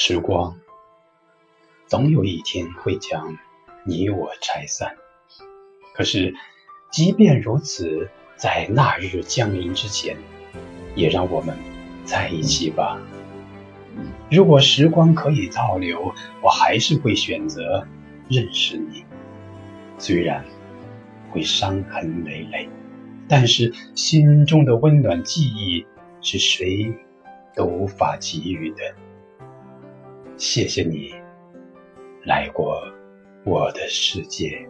时光总有一天会将你我拆散，可是即便如此，在那日降临之前，也让我们在一起吧。如果时光可以倒流，我还是会选择认识你，虽然会伤痕累累，但是心中的温暖记忆是谁都无法给予的。谢谢你来过我的世界。